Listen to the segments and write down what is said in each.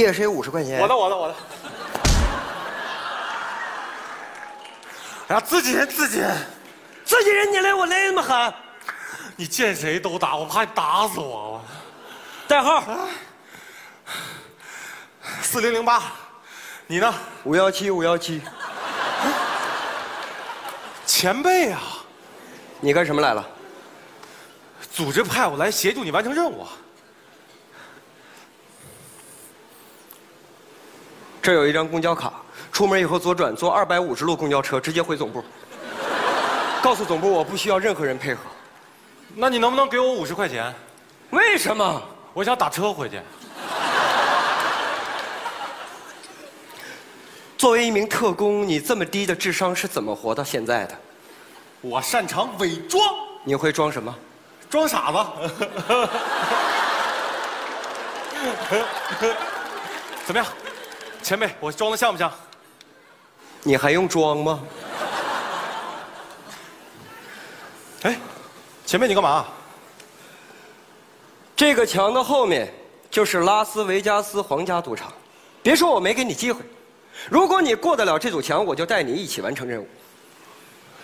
借谁五十块钱？我的，我的，我的。哎呀，自己人，自己人，自己人，你来我来那么狠，你见谁都打，我怕你打死我。代号四零零八，你呢？五幺七五幺七。前辈啊，你干什么来了？组织派我来协助你完成任务。这有一张公交卡，出门以后左转，坐二百五十路公交车，直接回总部。告诉总部，我不需要任何人配合。那你能不能给我五十块钱？为什么？我想打车回去。作为一名特工，你这么低的智商是怎么活到现在的？我擅长伪装。你会装什么？装傻子。怎么样？前辈，我装的像不像？你还用装吗？哎，前辈，你干嘛？这个墙的后面就是拉斯维加斯皇家赌场。别说我没给你机会，如果你过得了这堵墙，我就带你一起完成任务。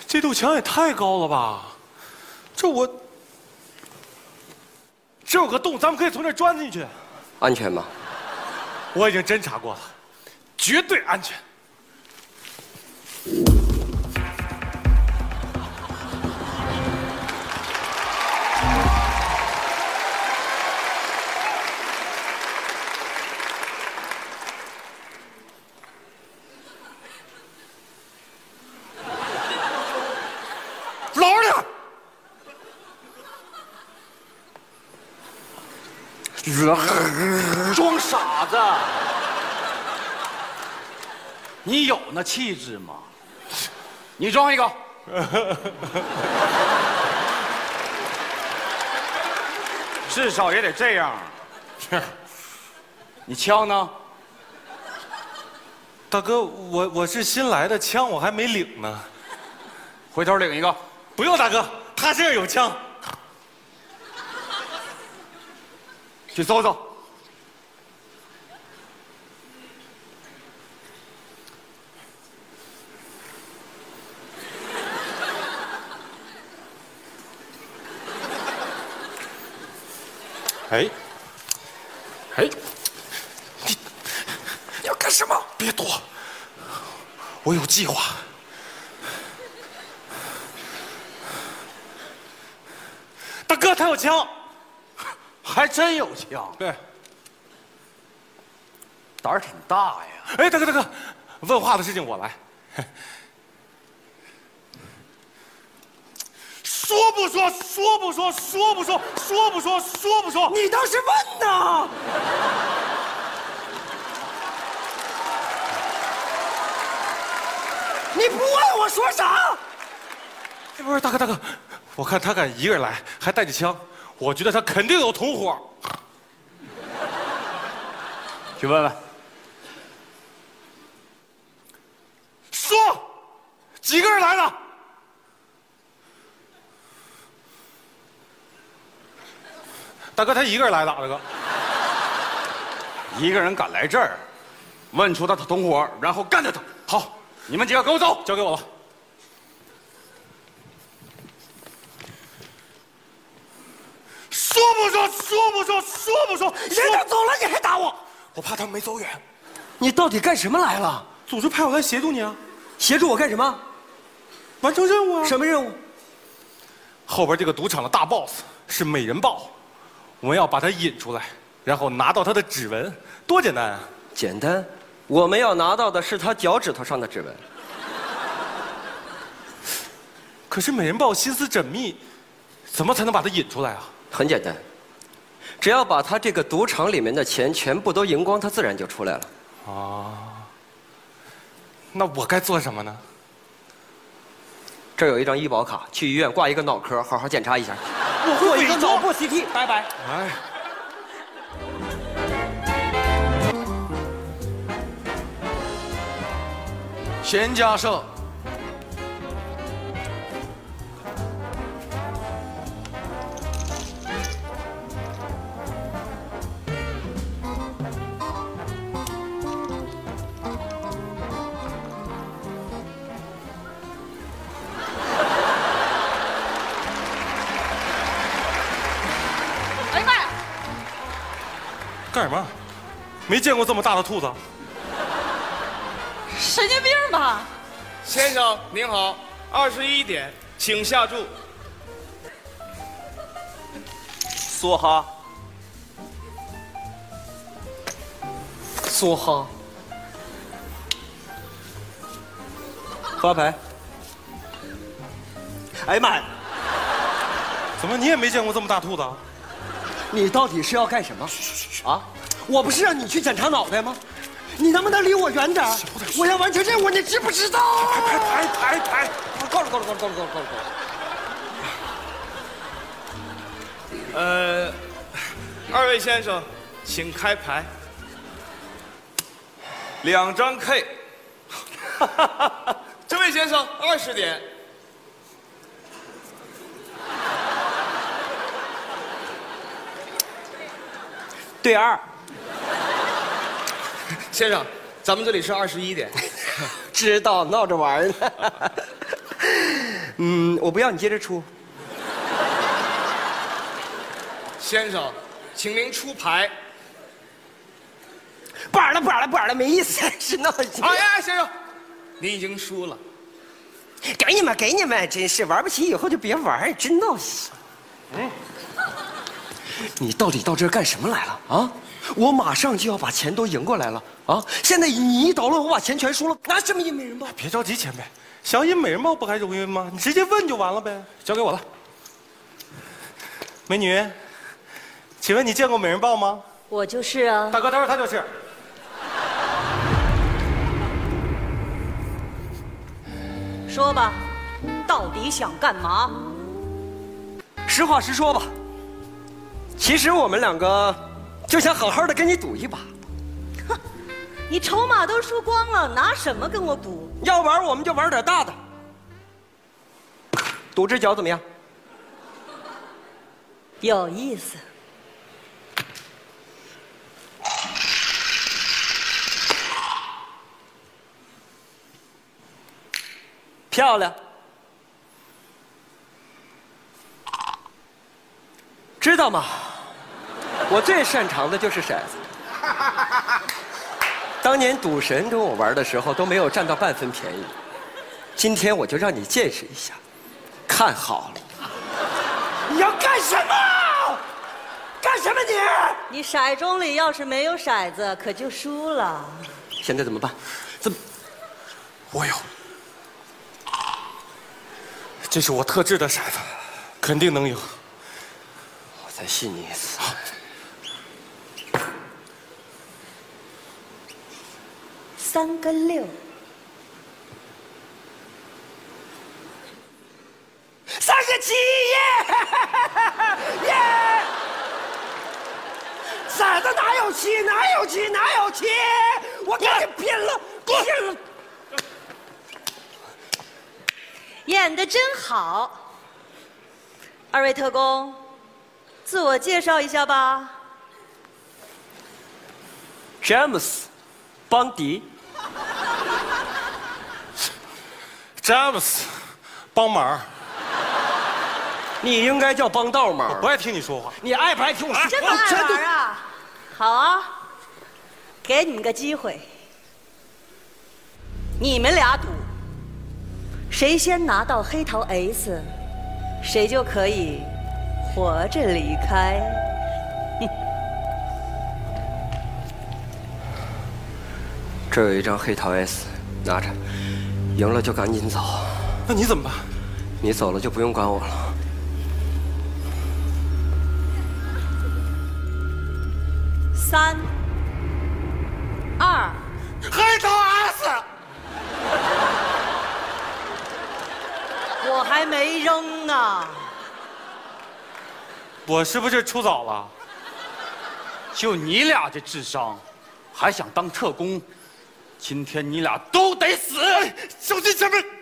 这堵墙也太高了吧？这我这有个洞，咱们可以从这钻进去。安全吗？我已经侦查过了。绝对安全。老实点装傻子。你有那气质吗？你装一个，至少也得这样。你枪呢？大哥，我我是新来的，枪我还没领呢。回头领一个。不用，大哥，他身上有枪。去搜搜。哎，哎，你你要干什么？别躲，我有计划。大哥，他有枪，还真有枪。对，胆儿挺大呀。哎，大哥，大哥，问话的事情我来。说不说？说不说？说不说？说不说？说不说？你倒是问呐！你不问我说啥？不是大哥，大哥，我看他敢一个人来，还带着枪，我觉得他肯定有同伙。去问问。说，几个人来的？大哥，他一个人来的，大哥。一个人敢来这儿，问出他的同伙，然后干掉他。好，你们几个跟我走，交给我了。说不说？说不说？说不说？人都走了，你还打我？我怕他们没走远。你到底干什么来了？组织派我来协助你啊。协助我干什么？完成任务啊。什么任务？后边这个赌场的大 boss 是美人豹。我们要把他引出来，然后拿到他的指纹，多简单啊！简单，我们要拿到的是他脚趾头上的指纹。可是美人豹心思缜密，怎么才能把他引出来啊？很简单，只要把他这个赌场里面的钱全部都赢光，他自然就出来了。啊，那我该做什么呢？这有一张医保卡，去医院挂一个脑科，好好检查一下。我做一个脑部 CT，拜拜。哎，先假设。干什么？没见过这么大的兔子。神经病吧？先生您好，二十一点，请下注。梭哈，梭哈，发牌。哎呀妈呀！怎么你也没见过这么大兔子啊？你到底是要干什么？啊！我不是让你去检查脑袋吗？你能不能离我远点？我要完成任务，你知不知道？排排排排！够了够了够了够了够了够了！呃，二位先生，请开牌。两张 K。这位先生，二十点。对二，先生，咱们这里是二十一点。知道闹着玩呢。嗯，我不要你接着出。先生，请您出牌。不玩了不玩了不玩了，没意思，是闹心。哎呀，先生，您已经输了。给你们给你们，真是玩不起以后就别玩，真闹心。嗯。你到底到这儿干什么来了啊？我马上就要把钱都赢过来了啊！现在你一捣乱，我把钱全输了，拿什么赢美人豹？别着急，前辈，想赢美人豹不还容易吗？你直接问就完了呗。交给我了。美女，请问你见过美人豹吗？我就是啊。大哥，待会儿他就是。说吧，到底想干嘛？实话实说吧。其实我们两个就想好好的跟你赌一把。哼，你筹码都输光了，拿什么跟我赌？要玩我们就玩点大的，赌只脚怎么样？有意思。漂亮。知道吗？我最擅长的就是骰子。当年赌神跟我玩的时候都没有占到半分便宜，今天我就让你见识一下，看好了。你要干什么？干什么你？你骰盅里要是没有骰子，可就输了。现在怎么办？怎么？我有，这是我特制的骰子，肯定能赢。我再信你一次。三个六，三个七耶！耶！骰子哪有七？哪有七？哪有七？我跟你拼了！拼了！演的真好，二位特工。自我介绍一下吧，詹姆斯，邦迪。詹姆斯，帮忙。你应该叫帮倒忙。我不爱听你说话。你爱不爱听我说？这么爱玩啊？好啊，给你们个机会，你们俩赌，谁先拿到黑桃 S，谁就可以。活着离开，这有一张黑桃 S，拿着，赢了就赶紧走。那你怎么办？你走了就不用管我了。三、二，黑桃 S，我还没扔呢。我是不是出早了？就你俩这智商，还想当特工？今天你俩都得死！小心前面！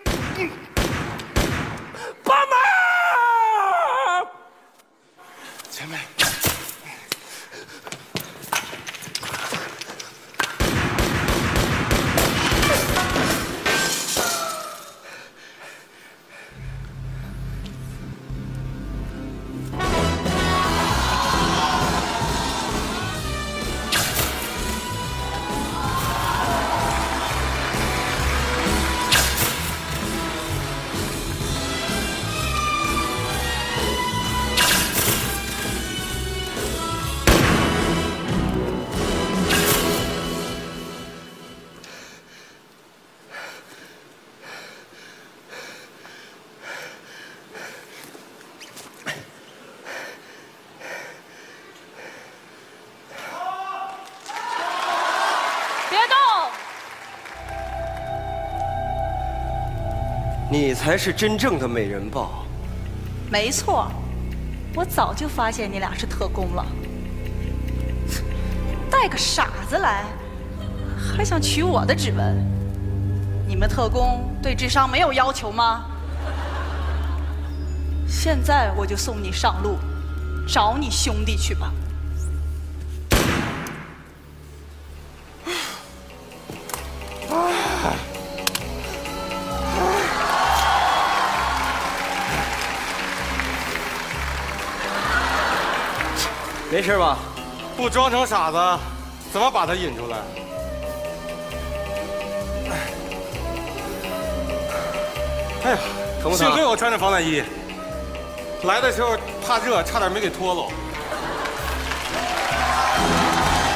你才是真正的美人豹。没错，我早就发现你俩是特工了。带个傻子来，还想取我的指纹？你们特工对智商没有要求吗？现在我就送你上路，找你兄弟去吧。没事吧？不装成傻子，怎么把他引出来？哎呀，幸亏我穿着防弹衣，来的时候怕热，差点没给脱了。